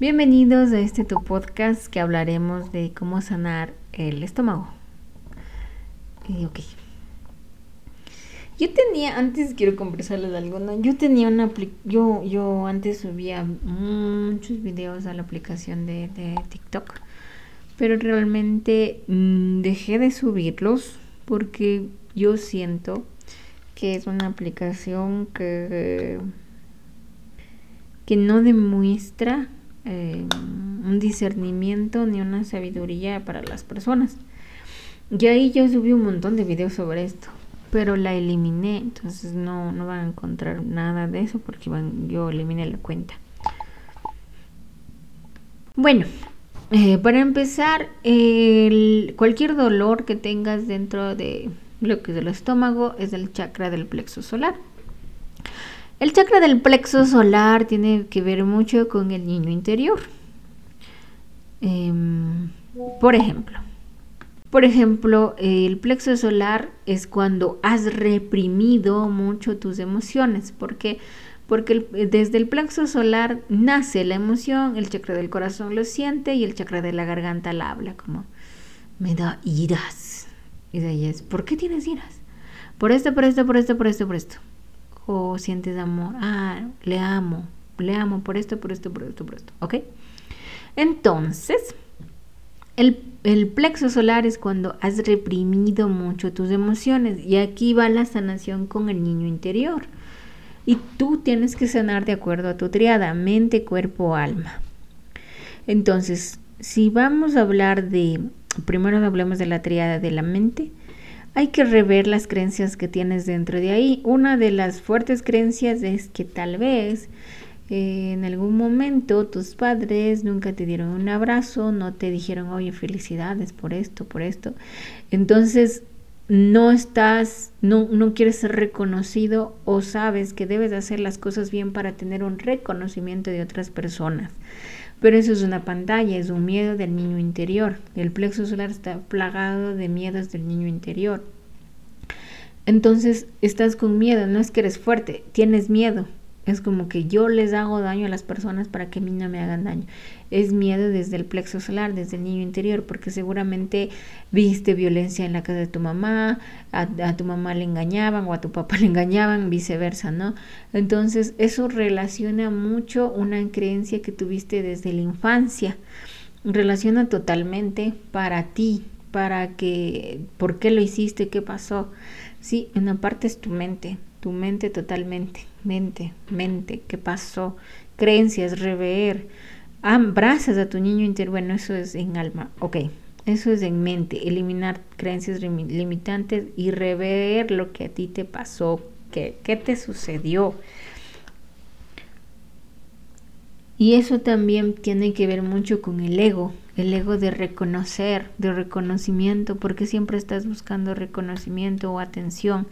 Bienvenidos a este tu podcast que hablaremos de cómo sanar el estómago. Y ok. Yo tenía, antes quiero conversarles algo, ¿no? Yo tenía una yo, yo antes subía muchos videos a la aplicación de, de TikTok, pero realmente mm, dejé de subirlos porque yo siento que es una aplicación que, que no demuestra eh, un discernimiento ni una sabiduría para las personas. Y ahí yo subí un montón de videos sobre esto, pero la eliminé, entonces no, no van a encontrar nada de eso porque yo eliminé la cuenta. Bueno, eh, para empezar, cualquier dolor que tengas dentro de lo que es el estómago es el chakra del plexo solar. El chakra del plexo solar tiene que ver mucho con el niño interior. Em, por ejemplo, por ejemplo, el plexo solar es cuando has reprimido mucho tus emociones. ¿Por qué? Porque desde el plexo solar nace la emoción, el chakra del corazón lo siente y el chakra de la garganta la habla, como me da iras. Y de ahí es, ¿por qué tienes iras? Por esto, por esto, por esto, por esto, por esto o sientes amor. Ah, le amo, le amo por esto, por esto, por esto, por esto. ¿Ok? Entonces, el, el, plexo solar es cuando has reprimido mucho tus emociones y aquí va la sanación con el niño interior. Y tú tienes que sanar de acuerdo a tu triada, mente, cuerpo, alma. Entonces, si vamos a hablar de, primero hablemos de la triada de la mente, hay que rever las creencias que tienes dentro de ahí. Una de las fuertes creencias es que tal vez eh, en algún momento tus padres nunca te dieron un abrazo, no te dijeron, oye, felicidades por esto, por esto. Entonces, no estás, no, no quieres ser reconocido o sabes que debes hacer las cosas bien para tener un reconocimiento de otras personas. Pero eso es una pantalla, es un miedo del niño interior. El plexo solar está plagado de miedos del niño interior. Entonces estás con miedo, no es que eres fuerte, tienes miedo. Es como que yo les hago daño a las personas para que a mí no me hagan daño. Es miedo desde el plexo solar, desde el niño interior, porque seguramente viste violencia en la casa de tu mamá, a, tu mamá le engañaban o a tu papá le engañaban, viceversa, ¿no? Entonces eso relaciona mucho una creencia que tuviste desde la infancia. Relaciona totalmente para ti, para que, ¿por qué lo hiciste? ¿Qué pasó? Sí, en una parte es tu mente, tu mente totalmente, mente, mente, ¿qué pasó? Creencias, rever, abrazas a tu niño interior, bueno, eso es en alma, ok, eso es en mente, eliminar creencias limitantes y rever lo que a ti te pasó, qué, qué te sucedió. Y eso también tiene que ver mucho con el ego, el ego de reconocer, de reconocimiento, porque siempre estás buscando reconocimiento o atención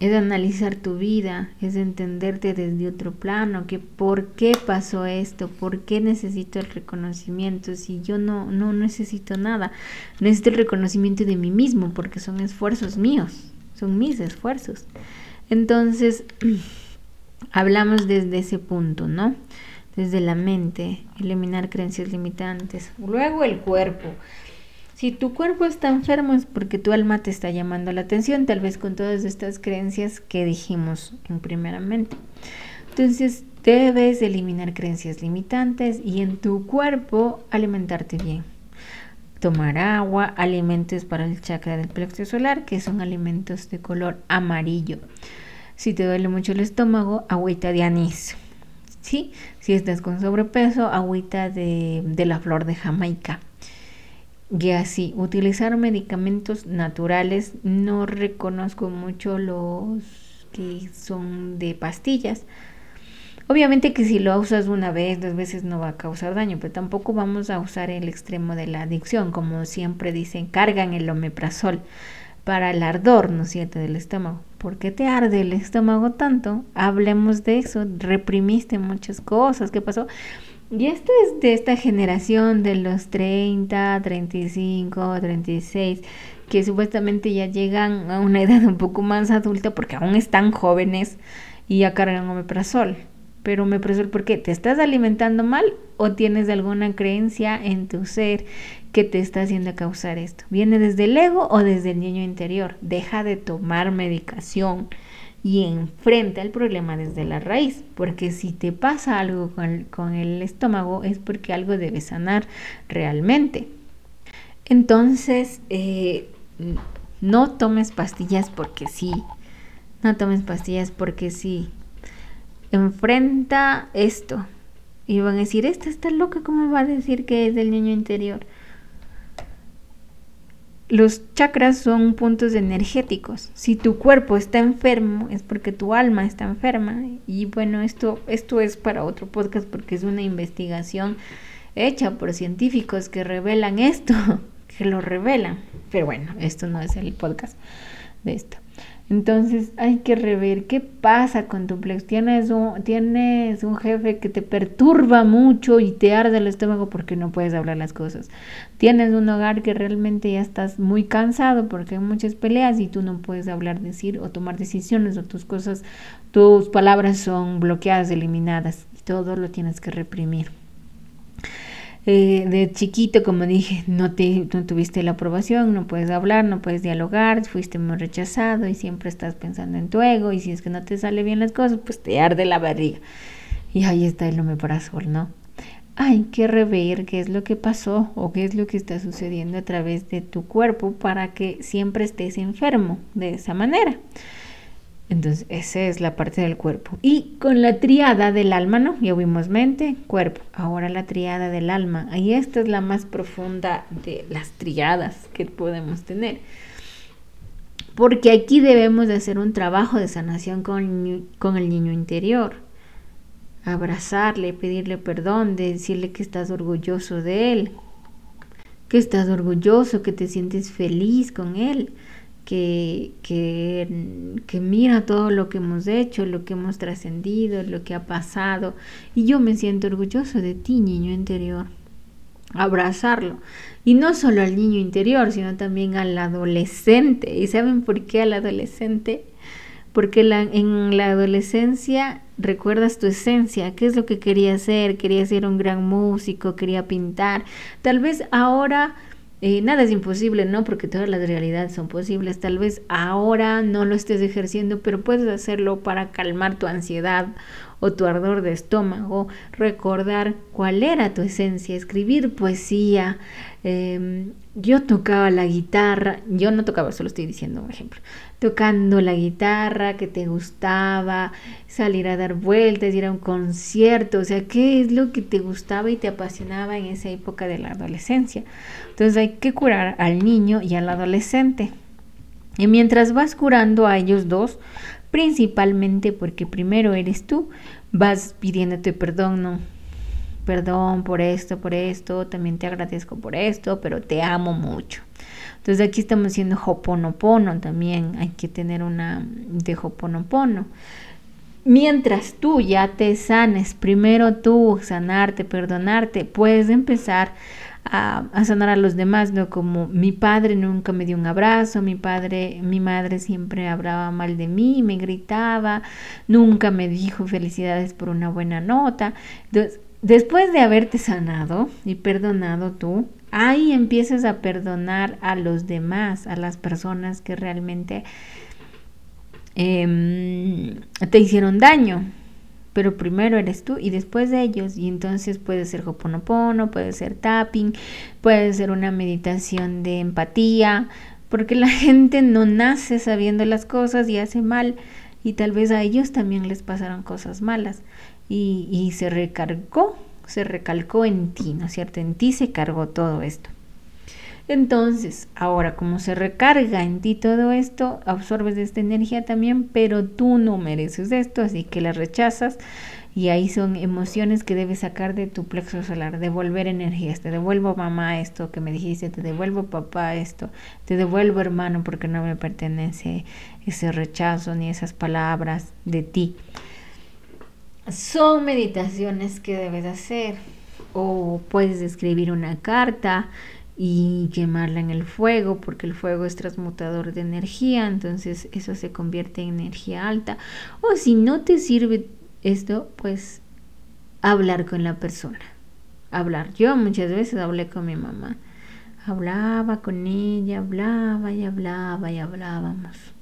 es analizar tu vida, es entenderte desde otro plano, que por qué pasó esto, por qué necesito el reconocimiento, si yo no, no necesito nada, necesito el reconocimiento de mí mismo, porque son esfuerzos míos, son mis esfuerzos. Entonces, hablamos desde ese punto, ¿no? Desde la mente, eliminar creencias limitantes. Luego el cuerpo. Si tu cuerpo está enfermo es porque tu alma te está llamando la atención, tal vez con todas estas creencias que dijimos en primeramente. Entonces, debes eliminar creencias limitantes y en tu cuerpo alimentarte bien. Tomar agua, alimentos para el chakra del plexo solar, que son alimentos de color amarillo. Si te duele mucho el estómago, agüita de anís. ¿Sí? Si estás con sobrepeso, agüita de, de la flor de Jamaica y así, utilizar medicamentos naturales, no reconozco mucho los que son de pastillas. Obviamente que si lo usas una vez, dos veces no va a causar daño, pero tampoco vamos a usar el extremo de la adicción, como siempre dicen, cargan el omeprazol para el ardor, ¿no es cierto?, del estómago. ¿Por qué te arde el estómago tanto? Hablemos de eso, reprimiste muchas cosas, ¿qué pasó? Y esto es de esta generación de los 30, 35, 36, que supuestamente ya llegan a una edad un poco más adulta porque aún están jóvenes y ya cargan omeprazol. Pero me pregunto por qué. ¿Te estás alimentando mal o tienes alguna creencia en tu ser que te está haciendo causar esto? ¿Viene desde el ego o desde el niño interior? Deja de tomar medicación y enfrenta el problema desde la raíz, porque si te pasa algo con el, estómago es porque algo debe sanar realmente. Entonces, eh, no tomes pastillas porque sí, no tomes pastillas porque sí. Enfrenta esto. Y van a decir, esta está loca, ¿cómo va a decir que es del niño interior? Los chakras son puntos energéticos. Si tu cuerpo está enfermo es porque tu alma está enferma. Y bueno, esto, esto es para otro podcast porque es una investigación hecha por científicos que revelan esto, que lo revelan. Pero bueno, esto no es el podcast de esto. Entonces hay que rever qué pasa con tu plex. Tienes un, tienes un jefe que te perturba mucho y te arde el estómago porque no puedes hablar las cosas. Tienes un hogar que realmente ya estás muy cansado porque hay muchas peleas y tú no puedes hablar, decir o tomar decisiones o tus cosas, tus palabras son bloqueadas, eliminadas. Y todo lo tienes que reprimir. Eh, de chiquito, como dije, no, te, no tuviste la aprobación, no puedes hablar, no puedes dialogar, fuiste muy rechazado y siempre estás pensando en tu ego y si es que no te sale bien las cosas, pues te arde la barriga. Y ahí está el omeprazol, ¿no? Hay que rever qué es lo que pasó o qué es lo que está sucediendo a través de tu cuerpo para que siempre estés enfermo de esa manera. Entonces, esa es la parte del cuerpo. Y con la triada del alma, ¿no? Ya vimos mente, cuerpo. Ahora la triada del alma. Y esta es la más profunda de las triadas que podemos tener. Porque aquí debemos de hacer un trabajo de sanación con, con el niño interior. Abrazarle, pedirle perdón, decirle que estás orgulloso de él. Que estás orgulloso, que te sientes feliz con él que, que, mira todo lo que hemos hecho, lo que hemos trascendido, lo que ha pasado. Y yo me siento orgulloso de ti, niño interior. Abrazarlo. Y no solo al niño interior, sino también al adolescente. ¿Y saben por qué al adolescente? Porque en la adolescencia recuerdas tu esencia, qué es lo que quería hacer, quería ser un gran músico, quería pintar. Tal vez ahora eh, nada es imposible, ¿no? Porque todas las realidades son posibles. Tal vez ahora no lo estés ejerciendo, pero puedes hacerlo para calmar tu ansiedad o tu ardor de estómago, recordar cuál era tu esencia, escribir poesía. Em, yo tocaba la guitarra, yo no tocaba, solo estoy diciendo un ejemplo tocando la guitarra que te gustaba, salir a dar vueltas, ir a un concierto, o sea, qué es lo que te gustaba y te apasionaba en esa época de la adolescencia. Entonces hay que curar al niño y al adolescente. Y mientras vas curando a ellos dos, principalmente porque primero eres tú, vas pidiéndote perdón, no, perdón por esto, por esto, también te agradezco por esto, pero te amo mucho. Entonces aquí estamos haciendo Hoponopono también, hay que tener una de Hoponopono. Mientras tú ya te sanes, primero tú sanarte, perdonarte, puedes empezar a, sanar a los demás, ¿no? Como mi padre nunca me dio un abrazo, mi padre, mi madre siempre hablaba mal de mí, me gritaba, nunca me dijo felicidades por una buena nota. Entonces, después de haberte sanado y perdonado tú, ahí empiezas a perdonar a los demás, a las personas que realmente em, te hicieron daño. Pero primero eres tú y después de ellos. Y entonces puede ser hoponopono, puede ser tapping, puede ser una meditación de empatía, porque la gente no nace sabiendo las cosas y hace mal. Y tal vez a ellos también les pasaron cosas malas. Y se recargó se recalcó en ti, ¿no es cierto? En ti se cargó todo esto. Entonces, ahora como se recarga en ti todo esto, absorbes esta energía también, pero tú no mereces esto, así que la rechazas y ahí son emociones que debes sacar de tu plexo solar, devolver energías, te devuelvo mamá esto que me dijiste, te devuelvo papá esto, te devuelvo hermano porque no me pertenece ese rechazo ni esas palabras de ti son meditaciones que debes hacer. O puedes escribir una carta y quemarla en el fuego, porque el fuego es transmutador de energía, entonces eso se convierte en energía alta. O si no te sirve esto, pues, hablar con la persona. Hablar. Yo muchas veces hablé con mi mamá. Hablaba con ella, hablaba y hablaba y hablábamos.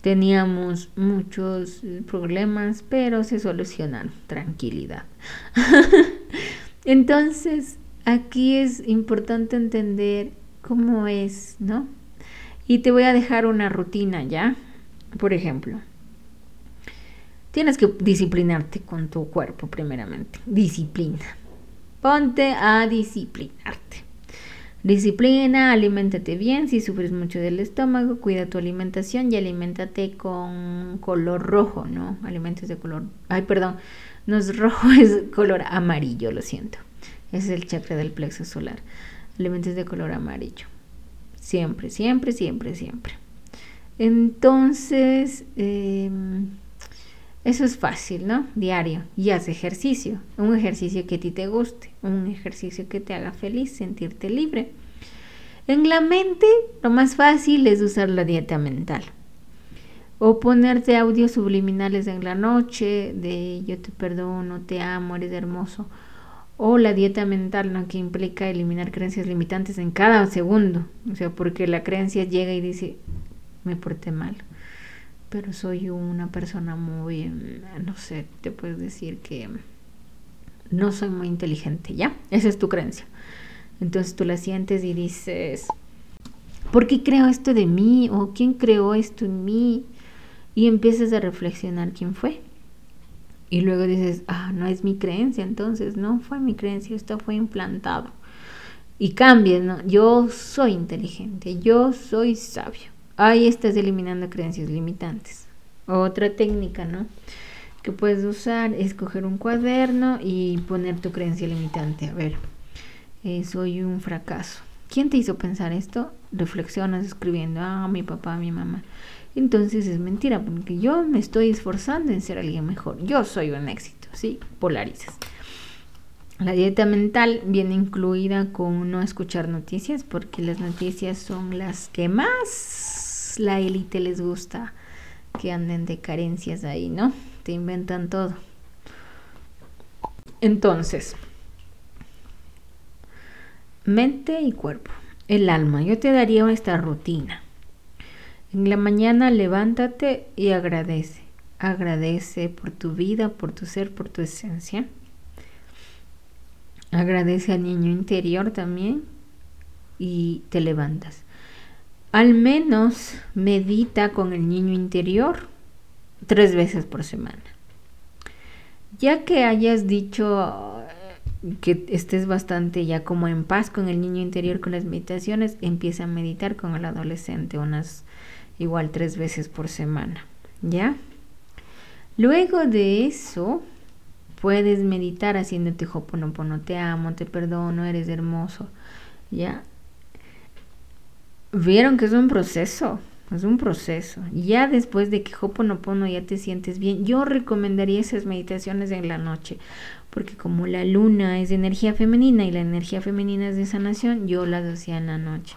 Teníamos muchos problemas, pero se solucionaron. Tranquilidad. Entonces, aquí es importante entender cómo es, ¿no? Y te voy a dejar una rutina, ¿ya? Por ejemplo, tienes que disciplinarte con tu cuerpo primeramente. Disciplina. Ponte a disciplinarte. Disciplina, aliméntate bien. Si sufres mucho del estómago, cuida tu alimentación y aliméntate con color rojo, ¿no? Alimentos de color. Ay, perdón. No es rojo, es color amarillo, lo siento. Es el chakra del plexo solar. Alimentos de color amarillo. Siempre, siempre, siempre, siempre. Entonces, em, eso es fácil, ¿no? Diario. Y haz ejercicio. Un ejercicio que a ti te guste. Un ejercicio que te haga feliz, sentirte libre. En la mente, lo más fácil es usar la dieta mental. O ponerte audios subliminales en la noche de yo te perdono, te amo, eres hermoso. O la dieta mental, ¿no? Que implica eliminar creencias limitantes en cada segundo. O sea, porque la creencia llega y dice, me porté mal pero soy una persona muy, mm, no sé, te puedes decir que no soy muy inteligente, ¿ya? Esa es tu creencia. Entonces tú la sientes y dices, ¿por qué creo esto de mí? ¿O quién creó esto en mí? Y empiezas a reflexionar quién fue. Y luego dices, ah, no es mi creencia, entonces no fue mi creencia, esto fue implantado. Y cambias, ¿no? Yo soy inteligente, yo soy sabio Ahí estás eliminando creencias limitantes. Otra técnica, ¿no? Que puedes usar es coger un cuaderno y poner tu creencia limitante. A ver, eh, soy un fracaso. ¿Quién te hizo pensar esto? Reflexionas escribiendo, ah, mi papá, mi mamá. Entonces es mentira, porque yo me estoy esforzando en ser alguien mejor. Yo soy un éxito, ¿sí? Polarizas. La dieta mental viene incluida con no escuchar noticias, porque las noticias son las que más la élite les gusta que anden de carencias ahí, ¿no? Te inventan todo. Entonces, mente y cuerpo. El alma. Yo te daría esta rutina. En la mañana levántate y agradece. Agradece por tu vida, por tu ser, por tu esencia. Agradece al niño interior también y te levantas. Al menos medita con el niño interior tres veces por semana. Ya que hayas dicho eh, que estés bastante ya como en paz con el niño interior con las meditaciones, empieza a meditar con el adolescente unas igual tres veces por semana. ¿Ya? Luego de eso, puedes meditar haciéndote hoponopono, te amo, te perdono, eres hermoso. ¿Ya? Vieron que es un proceso, es un proceso. Ya después de que Hoponopono ya te sientes bien, yo recomendaría esas meditaciones en la noche, porque como la luna es de energía femenina y la energía femenina es de sanación, yo las hacía en la noche.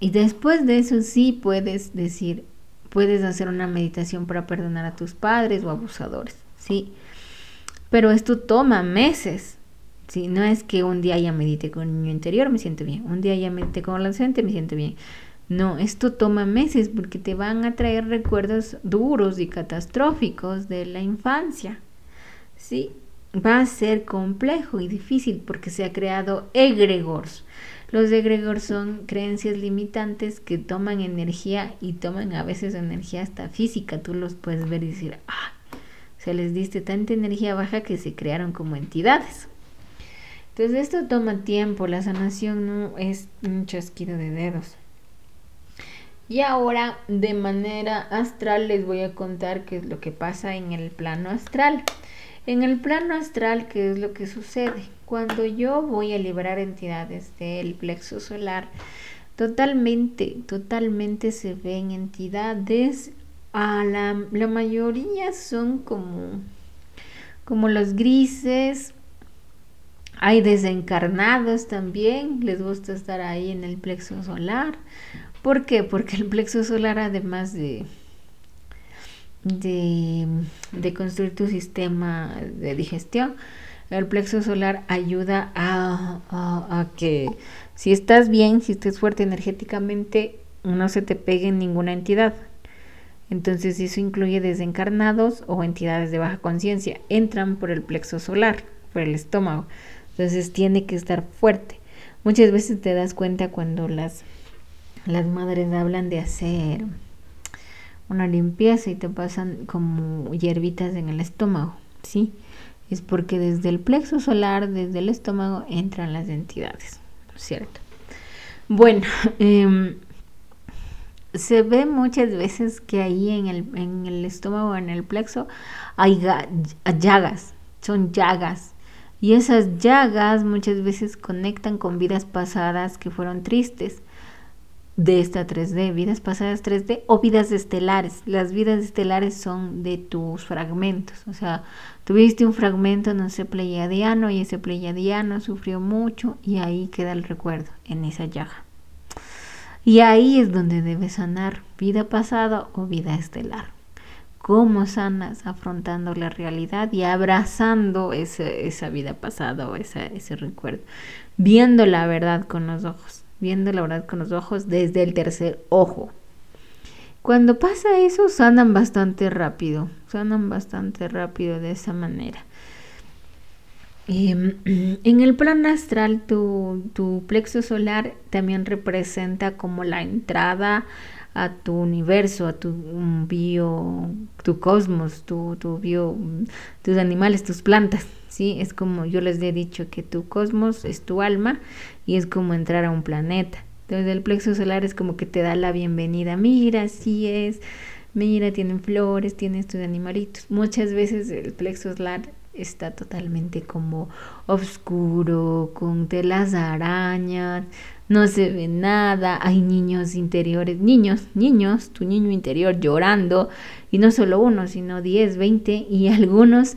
Y después de eso sí puedes decir, puedes hacer una meditación para perdonar a tus padres o abusadores, sí. Pero esto toma meses, ¿sí? No es que un día ya medite con el niño interior, me siento bien, un día ya medite con el adolescente, me siento bien. No, esto toma meses porque te van a traer recuerdos duros y catastróficos de la infancia. ¿Sí? Va a ser complejo y difícil porque se ha creado egregores. Los egregores son creencias limitantes que toman energía y toman a veces energía hasta física. Tú los puedes ver y decir, ah, se les diste tanta energía baja que se crearon como entidades. Entonces esto toma tiempo, la sanación no es un chasquido de dedos. Y ahora de manera astral les voy a contar qué es lo que pasa en el plano astral. En el plano astral, ¿qué es lo que sucede? Cuando yo voy a liberar entidades del plexo solar, totalmente, totalmente se ven entidades, a la, la mayoría son como, como los grises, hay desencarnados también, les gusta estar ahí en el plexo solar. ¿Por qué? Porque el plexo solar, además de, de, construir tu sistema de digestión. El plexo solar ayuda a, a, que si estás bien, si estás fuerte energéticamente, no se te pegue ninguna entidad. Entonces eso incluye desencarnados o entidades de baja conciencia. Entran por el plexo solar, por el estómago. Entonces tiene que estar fuerte. Muchas veces te das cuenta cuando las, las madres hablan de hacer una limpieza y te pasan como hierbitas en el estómago, ¿sí? Es porque desde el plexo solar, desde el estómago, entran las entidades, ¿cierto? Bueno, em, se ve muchas veces que ahí en el, en el estómago, en el plexo, hay llagas, son llagas. Y esas llagas muchas veces conectan con vidas pasadas que fueron tristes de esta 3D, vidas pasadas 3D o vidas estelares. Las vidas estelares son de tus fragmentos, o sea, tuviste un fragmento, no sé, pleiadiano y ese pleiadiano sufrió mucho y ahí queda el recuerdo, en esa llaga. Y ahí es donde debes sanar vida pasada o vida estelar. ¿Cómo sanas? Afrontando la realidad y abrazando esa vida pasada o ese recuerdo, viendo la verdad con los ojos viendo la verdad con los ojos desde el tercer ojo. Cuando pasa eso, sanan bastante rápido, sanan bastante rápido de esa manera. Em, en el plan astral, tu, tu plexo solar también representa como la entrada a tu universo, a tu bio, tu cosmos, tu, tu bio, tus animales, tus plantas, ¿sí? Es como yo les he dicho que tu cosmos es tu alma y es como entrar a un planeta. Entonces el plexo solar es como que te da la bienvenida, mira, así es, mira, tienen flores, tienen estos animalitos. Muchas veces el plexo solar está totalmente como oscuro, con telas arañas, no se ve nada, hay niños interiores, niños, niños, tu niño interior llorando, y no solo uno, sino 10, 20, y algunos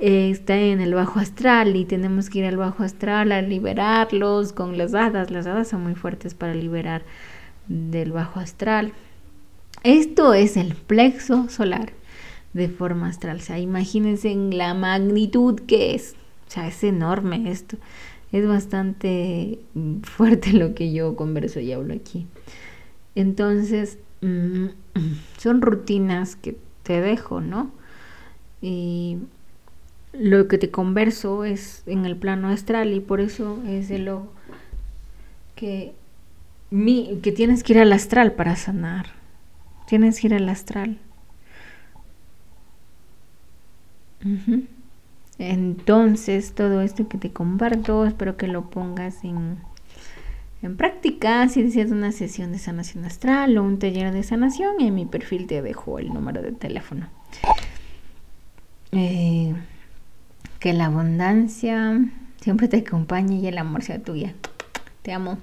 eh, están en el bajo astral y tenemos que ir al bajo astral a liberarlos con las hadas, las hadas son muy fuertes para liberar del bajo astral. Esto es el plexo solar de forma astral, o sea, imagínense en la magnitud que es, o sea, es enorme esto es bastante mm, fuerte lo que yo converso y hablo aquí. Entonces, mm, son rutinas que te dejo, ¿no? Y lo que te converso es en el plano astral y por eso es de lo que, mi, que tienes que ir al astral para sanar. Tienes que ir al astral. Entonces, todo esto que te comparto, espero que lo pongas en, en práctica. Si deseas una sesión de sanación astral o un taller de sanación, en mi perfil te dejo el número de teléfono. Eh, que la abundancia siempre te acompañe y el amor sea tuya. Te amo.